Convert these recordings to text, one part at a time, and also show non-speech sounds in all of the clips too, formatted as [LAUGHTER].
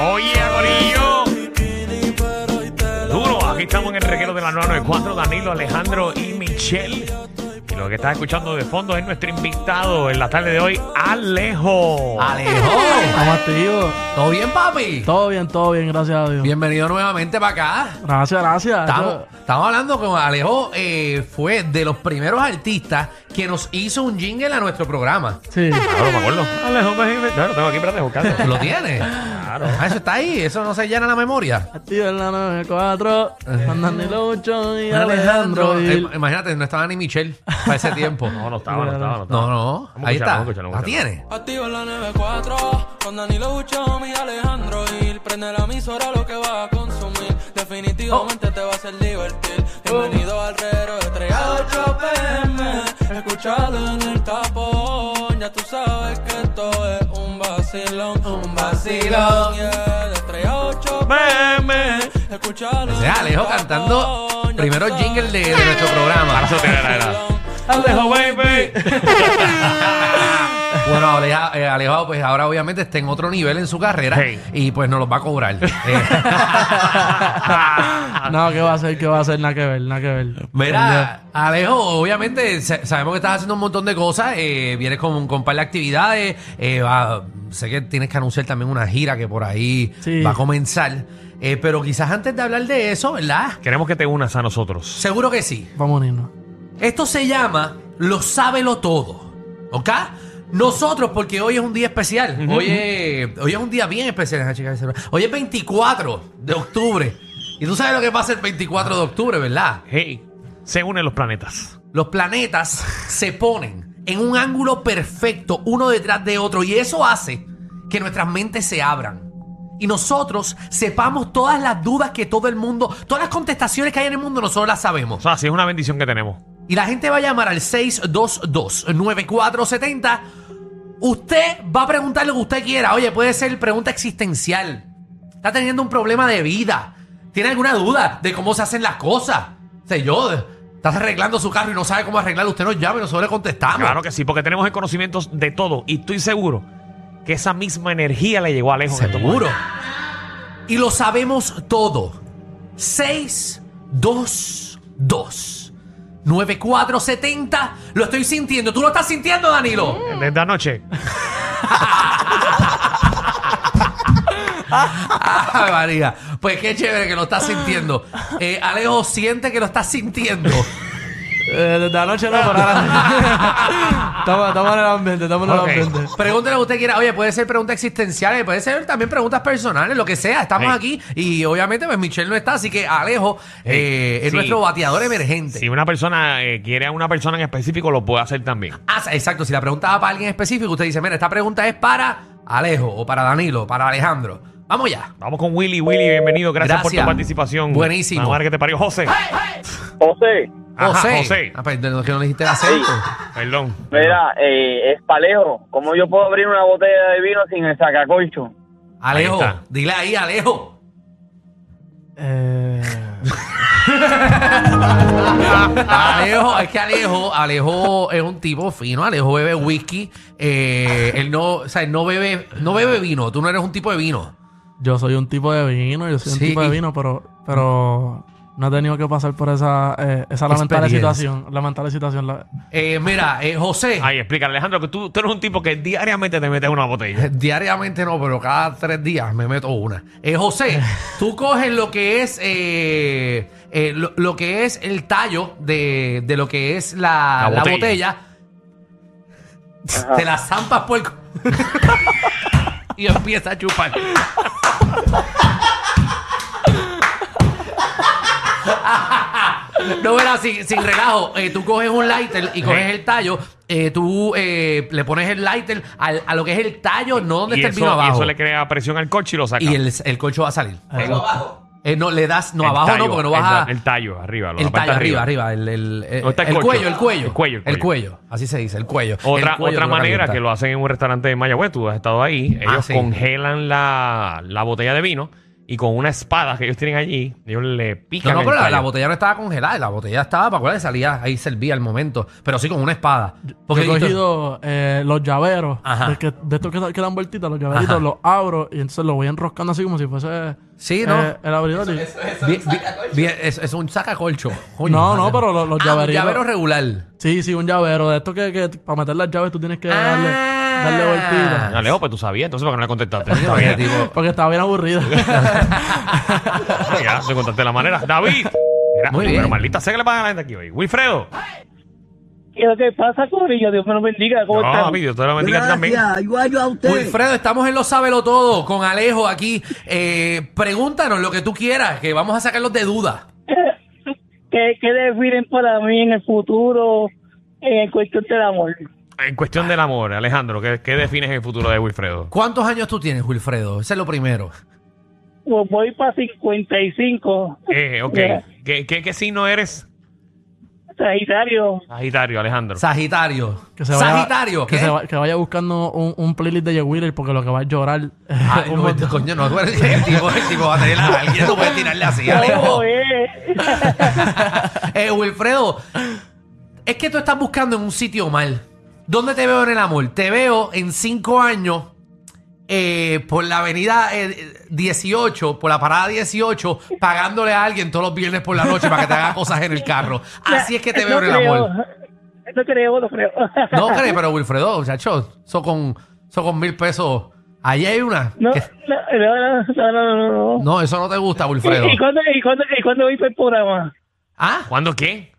Oye, Gorillo. Duro, aquí estamos en el reguero de la 994, Danilo, Alejandro y Michelle. Y lo que estás escuchando de fondo es nuestro invitado en la tarde de hoy, Alejo. Alejo, Estamos activos. ¿todo bien, papi? Todo bien, todo bien, gracias a Dios. Bienvenido nuevamente para acá. Gracias, gracias. Estamos hablando con Alejo, eh, fue de los primeros artistas que nos hizo un jingle a nuestro programa. Sí. Claro, me acuerdo. Alejo, me no, lo tengo aquí, espérate, buscando. ¿Lo tienes? Claro. Ah, eso está ahí, eso no se llena la memoria. Activo en la 94, con Danilo Lucho y Alejandro. Eh, y- imagínate, no estaba ni Michelle para ese tiempo. [LAUGHS] No, no estaba, no estaba, no estaba. No, no, Vamos a ahí escucharlo, está. vamos a escucharlo, ¿La vamos a tiene? Activo en la 94 con Danilo Buchón y Alejandro Gil. Prende la emisora lo que vas a consumir. Definitivamente te va a hacer divertir. Bienvenido al reguero de 3 a 8 pm. Escuchalo en el tapón. Ya tú sabes que esto es un vacilón. Un vacilón. Yeah, de 3 a 8 pm. Escuchalo. O sea, Alejo cantando primero jingle de, de nuestro programa. Alejo, baby. [LAUGHS] [LAUGHS] Bueno, Aleja- eh, Alejo, pues ahora obviamente está en otro nivel en su carrera Hey. y pues nos los va a cobrar. [LAUGHS] Eh, [LAUGHS] no, ¿qué va a hacer? ¿Qué va a hacer? Nada que ver, nada que ver. Mira, Alejo, obviamente sa- sabemos que estás haciendo un montón de cosas, eh, vienes con, con un par de actividades, eh, va- sé que tienes que anunciar también una gira que por ahí Sí. va a comenzar, eh, pero quizás antes de hablar de eso, ¿verdad? Queremos que te unas a nosotros. Seguro que sí. Vamos a unirnos. Esto se llama Lo Sábelo Todo, ¿ok? Nosotros, porque hoy es un día especial, hoy, es, hoy es un día bien especial, hoy es 24 de octubre, y tú sabes lo que pasa el 24 de octubre, ¿verdad? Hey, se unen los planetas. los planetas se ponen en un ángulo perfecto uno detrás de otro y eso hace que nuestras mentes se abran y nosotros sepamos todas las dudas que todo el mundo, todas las contestaciones que hay en el mundo, nosotros las O sabemos. sea, sí es una bendición que tenemos. Y la gente va a llamar al 622-9470. Usted va a preguntar lo que usted quiera. Oye, puede ser pregunta existencial. Está teniendo un problema de vida. ¿Tiene alguna duda de cómo se hacen las cosas? Sé yo, estás arreglando su carro y no sabe cómo arreglarlo. Usted nos llama y nosotros le contestamos. Claro que sí, porque tenemos el conocimiento de todo. Y estoy seguro que esa misma energía le llegó a Alejo. Seguro. Y lo sabemos todo. 622 9470. Lo estoy sintiendo. ¿Tú lo estás sintiendo, Danilo? Desde anoche. [LAUGHS] Ay, María. Pues qué chévere que lo estás sintiendo. Eh, Alejo, siente que lo estás sintiendo. Eh, desde anoche no, pero ahora. estamos, estamos en el ambiente, estamos en Ok. el ambiente. Pregúntale que usted quiera. Oye, puede ser preguntas existenciales, puede ser también preguntas personales, lo que sea. Estamos Sí. aquí y obviamente pues Michelle no está, así que Alejo eh, es Sí. nuestro bateador emergente. Si una persona eh, quiere a una persona en específico, lo puede hacer también. Ah, exacto. Si la pregunta va para alguien específico, usted dice, mira, esta pregunta es para Alejo o para Danilo, para Alejandro. Vamos ya. Vamos con Willy. Willy, bienvenido. Gracias, por Gracias. tu participación. Buenísimo. La madre que te parió. José. José, Ajá, José. José. Ah, perdón, que no le dijiste el acento. Perdón. mira, eh, es palejo. ¿Cómo yo puedo abrir una botella de vino sin el sacacorcho? Alejo, Ahí está. dile ahí, Alejo. Eh, [LAUGHS] Alejo, es que Alejo, Alejo es un tipo fino, Alejo bebe whisky, eh, él no, o sea, él no bebe, no bebe vino, tú no eres un tipo de vino. yo soy un tipo de vino, yo soy un tipo de vino, pero, pero no he tenido que pasar por esa, eh, esa lamentable situación. Lamentable situación. la- Eh, mira, eh, José, Ay, explica, Alejandro, que tú, tú eres un tipo que diariamente te metes una botella. [LAUGHS] diariamente no, pero cada tres días me meto una. Eh, José, [LAUGHS] tú coges lo que es, eh, eh, lo, lo que es el tallo de, de lo que es la, La la botella. botella, te la zampas por el [LAUGHS] y empieza a chupar. [LAUGHS] No, verá, sin, sin relajo. eh, tú coges un lighter y coges el tallo. eh, tú eh, le pones el lighter al- a lo que es el tallo, no donde y, está eso, el vino y abajo. eso le crea presión al coche y lo saca. Y el, el colcho va a salir. Eh, no, le das, no, El abajo tallo, no, porque no el- vas a. El, tallo, arriba. lo- El parte tallo arriba, arriba. El, el, el- ¿Dónde está el el colcho? cuello, el cuello. El cuello, el El cuello. Así se dice, el cuello. Otra, El cuello manera que lo hacen en un restaurante de Mayagüez, tú has estado ahí, ellos Ah, sí. congelan la, la botella de vino y con una espada que ellos tienen allí, ellos le No, pican. no, el pero la, botella no estaba congelada, la botella estaba para cuál salía, ahí servía al momento, pero sí con una espada. Porque Yo he cogido eh, los llaveros, Ajá. de, que- de estos que, que dan vueltitas, los llaveritos, Ajá. los abro y entonces los voy enroscando así como si fuese Sí, ¿no? eh, el abridor. y- Bien- bien- bien, es, es un sacacolcho. Coño, No, madre. no, pero los- los Ah, un llaveritos- llavero regular. Sí, sí, un llavero. De esto que, que para meter las llaves tú tienes que darle, Ah. darle vueltitas. No, Alejo, pues tú sabías, entonces ¿por qué no le contestaste? Bien. tipo, Porque estaba bien aburrido. [LAUGHS] ya, te contaste la manera. David. Mira, Muy pero bien. maldita sea que le pagan a la gente aquí hoy. Wilfredo. ¿Qué es lo que pasa, Corillo? Dios me lo bendiga. ¿Cómo No, están? papi, Dios te lo bendiga a ti también. igual a usted. Wilfredo, estamos en Lo Sábelo Todo con Alejo aquí. Eh, pregúntanos lo que tú quieras, que vamos a sacarlos de duda. [LAUGHS] ¿Qué, ¿Qué definen para mí en el futuro en cuestión del amor? En cuestión del amor, Alejandro, ¿qué, qué defines el futuro de Wilfredo? ¿Cuántos años tú tienes, Wilfredo? Ese es lo primero. Pues voy para 55. Eh, ok. Ya. ¿Qué, qué, qué signo eres? Sagitario. Sagitario, Alejandro. Sagitario. Que se vaya, Sagitario, que, ¿qué? se va- que vaya buscando un, un playlist de Jay Wheeler porque lo que va a llorar. [LAUGHS] Ay, no, este coño, no, el tipo, el tipo va a tener a alguien, no puede tirarle así, Alejo. ¿Cómo es? [LAUGHS] Eh, Wilfredo, es que tú estás buscando en un sitio mal. ¿Dónde te veo en el amor? Te veo en cinco años eh, por la avenida eh, 18, por la parada 18, pagándole a alguien todos los viernes por la noche para que te haga cosas en el carro. Así es que te veo No en el creo. amor. No creo, no creo. No crees, pero Wilfredo, muchacho, eso con, eso con mil pesos. Ahí hay una. No, que- no, no, no, no, no, no. no, eso no te gusta, Wilfredo. ¿Y, y cuándo, y, cuándo, ¿Y cuándo voy para el programa? ¿Ah? ¿Cuándo qué?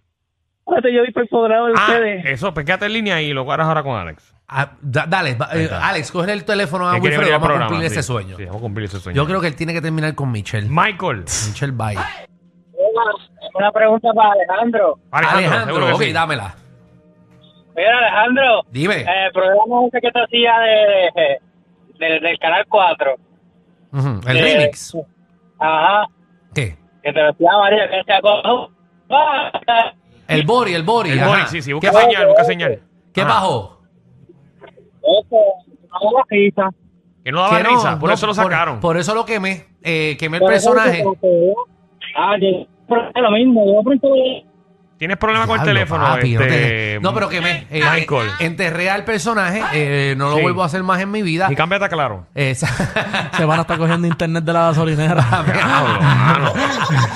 ¿Cuándo yo de Ah, ustedes? eso, pues quédate en línea y lo cuadras ahora con Alex. Ah, da- dale, va- eh. Alex, coge el teléfono a Él quiere Wilfredo. venir al Vamos a programa, cumplir sí. ese sueño. Sí, vamos a cumplir ese sueño. Yo creo que él tiene que terminar con Michelle. Michael. [LAUGHS] Michelle Bye. Una pregunta para Alejandro. Alejandro, Alejandro, seguro que ok, sí. dámela. Mira, Alejandro, Dime. eh, el programa ese que te hacía de, de- del Canal 4. Ujú, El eh, remix. Ajá, ¿Qué? que te lo hacía María, que "Cojo, basta". El Bori, el Bori. El ajá. Boris, sí, sí, busca ¿Qué, señal, busca señal. ¿Qué Ajá. bajó? Que no daba Que no, risa, por no, eso lo sacaron. Por, eso lo quemé. Eh, quemé el personaje. Ah, yo- es lo mismo, yo pronto ¿Tienes problema con el Diablo, teléfono? papi, no, este, te- no, pero quemé. Eh, Michael. enterré al personaje. eh, no lo Sí. vuelvo a hacer más en mi vida. Y cámbiate a claro. Esa- [LAUGHS] Se van a estar cogiendo internet de la gasolinera. [LAUGHS] Diablo, mano.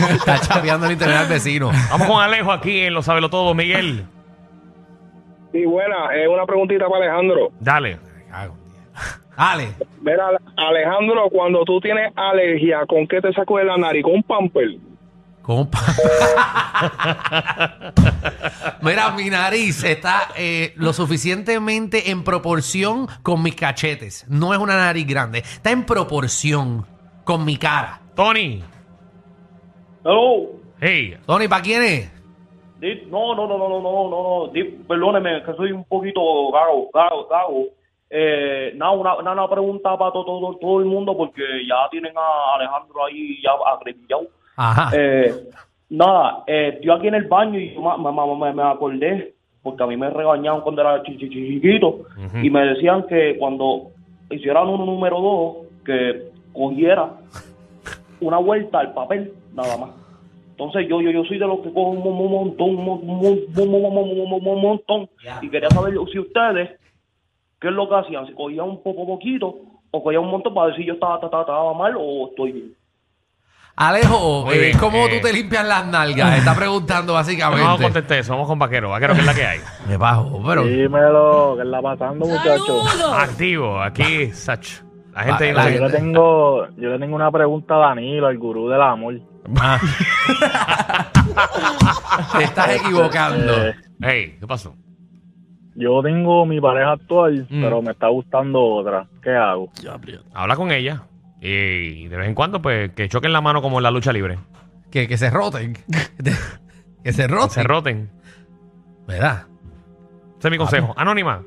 Está chapeando el internet al vecino. Vamos con Alejo aquí en Lo Sabelo Todo, Miguel. Sí, buena. Es una preguntita para Alejandro. Dale. Dale. Mira, Alejandro, cuando tú tienes alergia, ¿con qué te saco de la nariz? ¿Con un pamper? Compa. [LAUGHS] Mira, mi nariz está eh, lo suficientemente en proporción con mis cachetes. No es una nariz grande. Está en proporción con mi cara. Tony. Hello. Hey. Tony, ¿para quién es? No, no, no, no, no, no, no, no. Perdóneme, que soy un poquito gago, gago, gago. Eh, nada, una, una pregunta para todo, todo, todo el mundo porque ya tienen a Alejandro ahí ya agrillado. Ajá. Eh, nada, eh, estoy aquí en el baño y me, me, me- me acordé, porque a mí me regañaban cuando era chi- chi- chi- chiquito, y me decían que cuando hicieran un número dos, que cogiera una vuelta al papel, nada más. Entonces yo yo yo soy de los que cojo un, mon- un montón, un, mon- un mon- un mon- un mon- un montón, y quería saber si ustedes, ¿qué es lo que hacían? Si cogían un poco poquito, o cogían un montón para si yo estaba, estaba, estaba mal o estoy bien. Alejo, Muy eh, bien, ¿cómo eh. tú te limpias las nalgas? Está [LAUGHS] preguntando básicamente. contestar eso. Vamos con Vaquero. Vaquero, ¿qué es la que hay? Me bajo, pero. Dímelo, ¿qué está pasando, muchacho? Activo. Aquí, Sach. La gente... Va, la- Yo le tengo, yo le tengo una pregunta a Danilo, el gurú del amor. Ah. [LAUGHS] Te estás equivocando. Eh, Hey, ¿qué pasó? yo tengo mi pareja actual, Mm. pero me está gustando otra. ¿Qué hago? Habla con ella. Y de vez en cuando, pues, que choquen la mano como en la lucha libre. Que, que se roten. [LAUGHS] que se roten. Se roten. ¿Verdad? Ese es mi consejo. Anónima.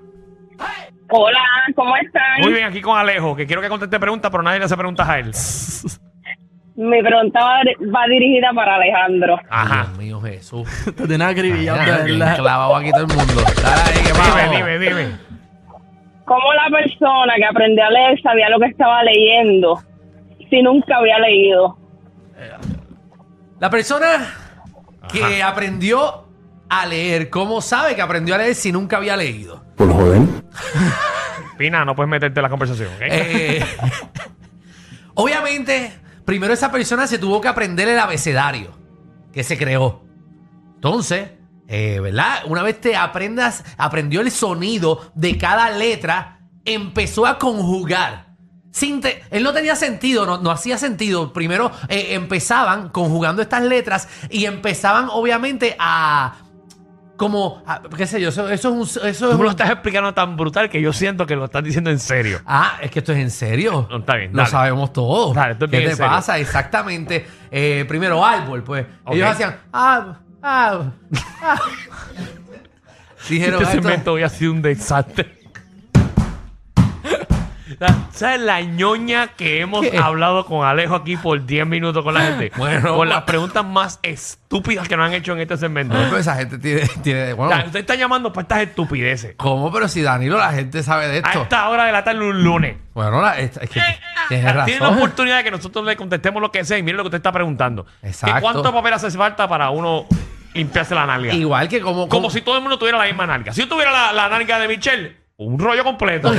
Hola, ¿cómo están? Muy bien, aquí con Alejo, que quiero que conteste preguntas, pero nadie le hace preguntas a él. [LAUGHS] Mi pregunta va, va dirigida para Alejandro. Ajá. Dios mío, Jesús. [LAUGHS] Te tienes acribillado, clavado aquí todo el mundo. Dale ahí, que. Dime, dime, dime. ¿Cómo la persona que aprendió a leer sabía lo que estaba leyendo si nunca había leído? La persona que aprendió a leer, ¿cómo sabe que aprendió a leer si nunca había leído? Pina, no puedes meterte en la conversación, ¿ok? Eh, [LAUGHS] obviamente, primero esa persona se tuvo que aprender el abecedario que se creó. Entonces, eh, ¿verdad? Una vez te aprendas, aprendió el sonido de cada letra, empezó a conjugar. Sin te- él no tenía sentido, no, no hacía sentido. Primero eh, empezaban conjugando estas letras y empezaban obviamente a... Como, a- qué sé yo, eso, eso es un... Eso es Tú lo estás explicando tan brutal que yo siento que lo estás diciendo en serio. Ah, es que esto es en serio. No, está bien, Lo dale. sabemos todos. Dale, esto es ¿Qué bien te en serio. pasa? Exactamente. Eh, primero, árbol, pues. Ellos hacían. Ah, ah, ah. [LAUGHS] Dijeron este esto- segmento hoy ha sido un desastre. [LAUGHS] La- ¿Sabes la ñoña que hemos ¿Qué? hablado con Alejo aquí por 10 minutos con la gente? [GASPS] Bueno, con las preguntas más estúpidas que nos han hecho en este segmento. Pero esa gente tiene. tiene bueno, usted está llamando para estas estupideces. ¿Cómo? Pero si Danilo, la gente sabe de A esto. esta hora de la tarde un lunes. Bueno, la- es, es que tienes Tiene la oportunidad de que nosotros le contestemos lo que sea y mire lo que usted está preguntando. Exacto. ¿Que ¿Cuánto papel hace falta para uno limpiarse la nalga? Igual que como. Como si todo el mundo tuviera la misma nalga. Si yo tuviera la, la nalga de Michelle, un rollo completo.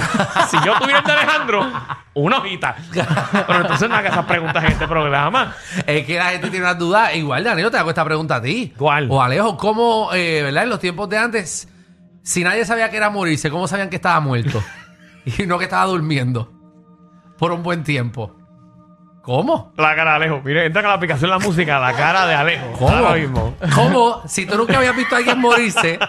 si yo tuviera el de Alejandro, una hojita. Pero entonces no haga esas preguntas en este programa. Es que la gente tiene unas dudas. Igual, Danilo, te hago esta pregunta a ti. ¿Cuál? O Alejo, ¿cómo, eh, verdad? En los tiempos de antes, si nadie sabía que era morirse, ¿cómo sabían que estaba muerto? [LAUGHS] y no que estaba durmiendo. Por un buen tiempo. ¿Cómo? La cara de Alejo. Mire, entra con la aplicación la música, la cara de Alejo. ¿Cómo? Ahora mismo. ¿Cómo? Si tú nunca habías visto a alguien morirse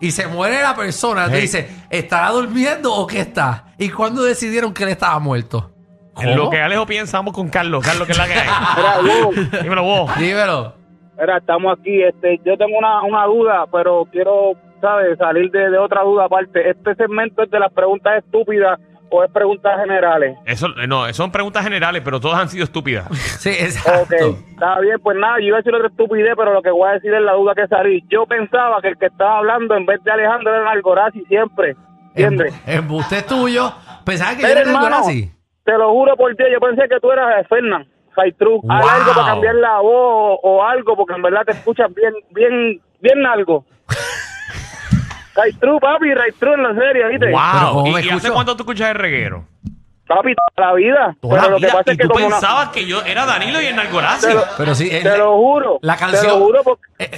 y se muere la persona, te Hey. dice, ¿estará durmiendo o qué está? ¿Y cuándo decidieron que él estaba muerto? En lo que Alejo piensa, vamos con Carlos. Carlos, que es la que hay. Dímelo vos. Dímelo. mira, estamos aquí. Este, yo tengo una, una duda, pero quiero, ¿sabes? Salir de, de otra duda aparte. ¿Este segmento es de las preguntas estúpidas o es preguntas generales? Eso, eh, no, son preguntas generales, pero todas han sido estúpidas. [LAUGHS] Sí, exacto. Ok, está bien, pues nada, yo iba a decir otra estupidez, pero lo que voy a decir es la duda que salí. Yo pensaba que el que estaba hablando en vez de Alejandro era Algorazi siempre, ¿entiendes? Embu- Embuste es tuyo. Pensaba que yo era así. te lo juro por Dios, yo pensé que tú eras Fernán, Saitru. Haz Wow. algo para cambiar la voz o, o algo, porque en verdad te escuchas bien, bien, bien algo. Saitru, papi, Saitru en la serie, ¿viste? ¡Wow! ¿cómo ¿Y, y hace cuánto tú escuchas el reguero? Papi, toda la vida. Toda pero la lo que pasa y es que tú como una- pensabas que yo era Danilo y el lo- Pero sí, te lo juro. La Te canción. lo juro porque... eh,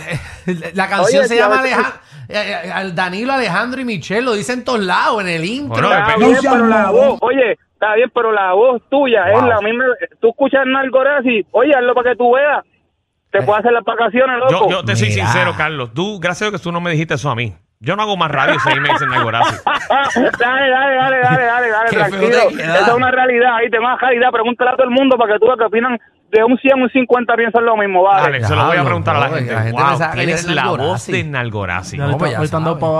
eh, la canción Oye, se llama veces- Aleja- eh, eh, al Danilo, Alejandro y Michelle. Lo dicen en todos lados, en el intro. Bueno, Está bien, pero la voz, oye, está bien, pero la voz tuya es la misma. Tú escuchas Nargorazi, oye, hazlo para que tú veas. Te puedo hacer las vacaciones, loco. Yo, yo te soy sincero, Carlos. Tú, gracias a Dios que tú no me dijiste eso a mí. Yo no hago más radio si ahí me dicen Nalgorazi. [LAUGHS] dale, dale, dale, dale, dale, dale, Qué tranquilo. Esa es una realidad, ahí te más calidad. Pregúntale a todo el mundo para que tú veas que opinan de un 100 a un 50 piensan lo mismo, vale. Dale, se lo voy a preguntar a la gente. la gente wow, tienes la voz de Nalgorazi. No, pues ya.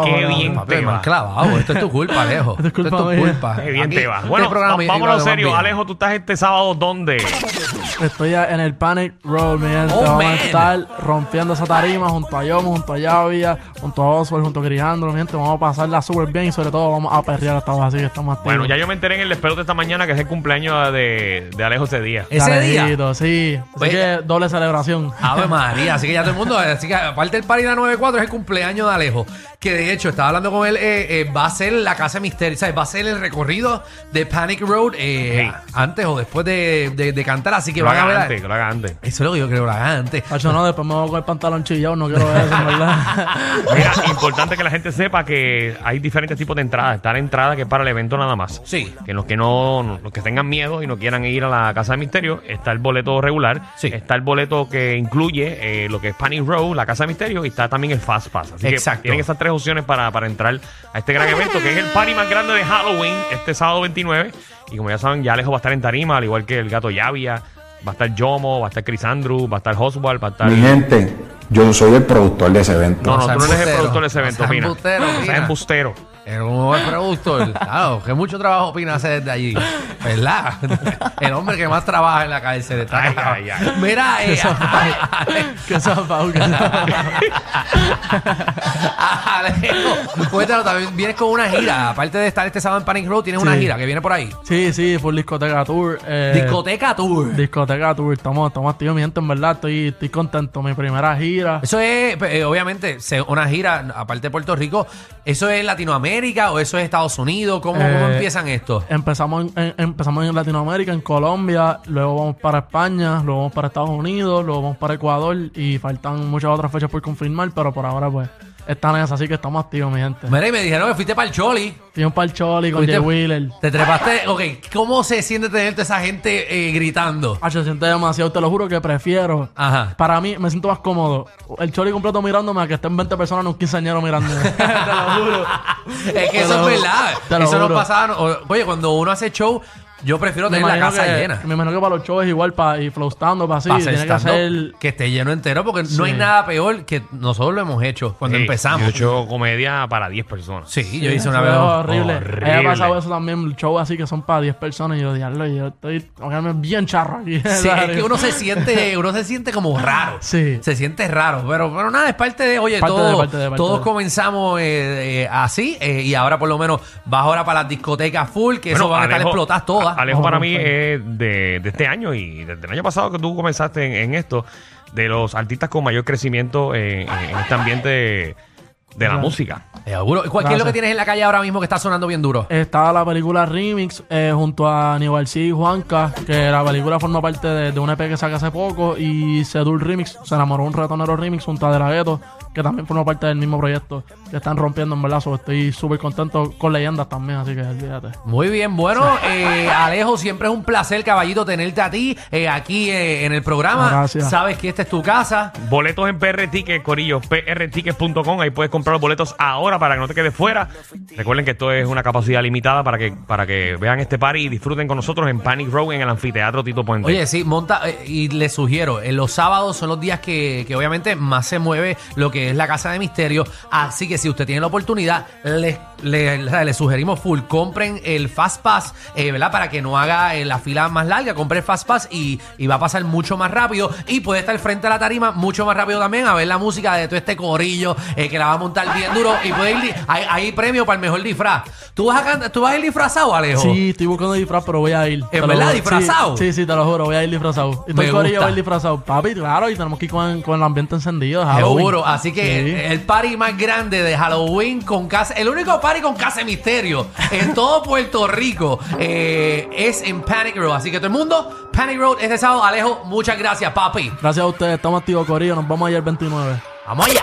Qué bien. Te va. clavado. Esto es tu culpa, Alejo. Esto es culpa Esto es tu culpa. Qué bien Aquí, te va. este Bueno, iba vámonos serio. Alejo, tú estás este sábado, ¿dónde? Estoy en el Panic Road, mi gente. Oh, Vamos man. a estar rompiendo esa tarima junto a Yomo, junto a Yavia, junto a Oswald, junto a Griandro, mi gente. Vamos a pasarla súper bien y sobre todo vamos a perrear hasta así que estamos activos. Bueno, ya yo me enteré en el despelote de esta mañana que es el cumpleaños de, de Alejo ese día. Ese día. Sí. Así Pues- que doble celebración. Ave María, así que ya todo el mundo, así que aparte del Party de la 94 es el cumpleaños de Alejo, que de hecho estaba hablando con él, eh, eh, va a ser la casa misterio, ¿sabes? va a ser el recorrido de Panic Road eh, antes o después de, de- de cantar, así que Que lo van a haga ver. antes, que lo haga antes. Eso es lo que yo creo que lo haga antes. Pacho, no, después me voy con el pantalón chillado, no quiero ver eso, en verdad. [LAUGHS] Mira, importante que la gente sepa que hay diferentes tipos de entradas. Está la entrada que es para el evento nada más. Sí. Que los que no, los que tengan miedo y no quieran ir a la casa de misterio, está el boleto regular. Sí. Está el boleto que incluye eh, lo que es Panic Row, la casa de misterio, y está también el Fast Pass. Así Exacto. que tienen esas tres opciones para, para entrar a este gran evento, que es el party más grande de Halloween, este sábado 29. Y como ya saben, ya Alejo va a estar en tarima, al igual que el gato Yavia. Va a estar Yomo, va a estar Chris Andrew, va a estar Oswald, va a estar. Mi gente, yo soy el productor de ese evento. No, no, sea tú no eres el productor de ese No evento, sea Pina. embustero, Sea Pina. embustero. Es un buen productor. [LAUGHS] Claro, que mucho trabajo opina hacer desde allí. ¿Verdad? [LAUGHS] El hombre que más trabaja en la cárcel. Está Ay, ay, ay. Mira, [LAUGHS] eh, zafado, que zafado. Alejo, cuéntanos, también vienes con una gira. Aparte de estar este sábado en Panic Road, tienes una gira que viene por ahí. Sí, sí, full discoteca tour. eh, Discoteca Tour. Discoteca tour. Estamos, estamos activos, mi gente, en verdad. Estoy, estoy contento. Mi primera gira. Eso es, eh, obviamente, una gira, aparte de Puerto Rico, ¿eso es Latinoamérica o eso es Estados Unidos? ¿Cómo, cómo Eh, empiezan esto? Empezamos en, en- empezamos en Latinoamérica, en Colombia, luego vamos para España, luego vamos para Estados Unidos, luego vamos para Ecuador y faltan muchas otras fechas por confirmar, pero por ahora pues están en esa, así que estamos activos, mi gente. Mira, y me dijeron que fuiste para el Choli. Fui un par Choli con Fuiste- Jay Wheeler. Te trepaste. Ok, ¿cómo se siente tener toda esa gente eh, gritando? Ah, se siente demasiado, te lo juro que prefiero. Ajá. Para mí me siento más cómodo. El Choli completo mirándome a que estén 20 personas en un quinceañero mirándome. [LAUGHS] te lo juro. Es que Te eso lo- es verdad. te lo Eso nos juro. pasaba. o- Oye, cuando uno hace show, yo prefiero Me tener la casa que- llena. Me imagino que para los shows es igual, para y flow stand para así, Para hacer tiene que ser... que esté lleno entero, porque no hay nada peor que nosotros lo hemos hecho cuando Sí, empezamos. Yo he hecho comedia para 10 personas. Sí, yo hice una vez. horrible. horrible. Me ha pasado eso también, shows así que son para 10 personas y yo, diablo, yo estoy bien charro aquí. Sí, [LAUGHS] es que uno se siente, uno se siente como raro. [LAUGHS] Sí. Se siente raro. Pero, pero nada, es parte de, oye, Parte todo- de, parte de, parte todos de. comenzamos eh, eh, así eh, y ahora por lo menos vas ahora para las discotecas full, que eso van a estar explotadas todas. Alejo para mí es de, de este año y desde el año pasado que tú comenzaste en, en esto, de los artistas con mayor crecimiento en, en este ambiente de, de la Claro. música. Seguro. ¿Cuál qué es lo Gracias. que tienes en la calle ahora mismo que está sonando bien duro? Estaba la película Remix eh, junto a Aníbal C y Juanca, que la película forma parte de, de un EP que saca hace poco, y Sedul Remix, se enamoró un ratonero Remix junto a De La Ghetto, que también forma parte del mismo proyecto, que están rompiendo en verdad, so, estoy súper contento con leyendas también, así que olvídate. Muy bien, bueno, eh, Alejo, siempre es un placer, caballito, tenerte a ti eh, aquí eh, en el programa. Gracias. Sabes que esta es tu casa. Boletos en PR Ticket, Corillo, prtickets.com. Ahí puedes comprar los boletos ahora para que no te quedes fuera. Recuerden que esto es una capacidad limitada para que, para que vean este party y disfruten con nosotros en Panic Row en el anfiteatro Tito Puente. Oye, sí, monta, eh, y les sugiero, en los sábados son los días que, que obviamente más se mueve lo que es la casa de misterio. Así que si usted tiene la oportunidad, les, le- le- sugerimos full, compren el Fast Pass, eh, ¿verdad? Para que no haga eh, la fila más larga, compre el Fast Pass y, va a pasar mucho más rápido. Y puede estar frente a la tarima mucho más rápido también a ver la música de todo este corillo eh, que la va a montar bien duro. Y puede ir, hay, hay premio para el mejor disfraz. ¿Tú vas a, cantar- ¿tú vas a ir disfrazado, Alejo? Sí, estoy buscando disfraz, pero voy a ir. Te lo verdad, juro. disfrazado? Sí, sí, sí, te lo juro, voy a ir disfrazado. Estoy gusta. voy a ir disfrazado. Papi, claro, y tenemos que ir con, con el ambiente encendido. Halloween. Seguro, así que Sí. el, el party más grande de Halloween con casa, el único party con casa de misterio en [LAUGHS] todo Puerto Rico eh, es en Panic Road. Así que todo el mundo, Panic Road este sábado. Alejo, muchas gracias, papi. Gracias a ustedes, estamos activos, Corillo. Nos vamos allá el 29. Vamos allá.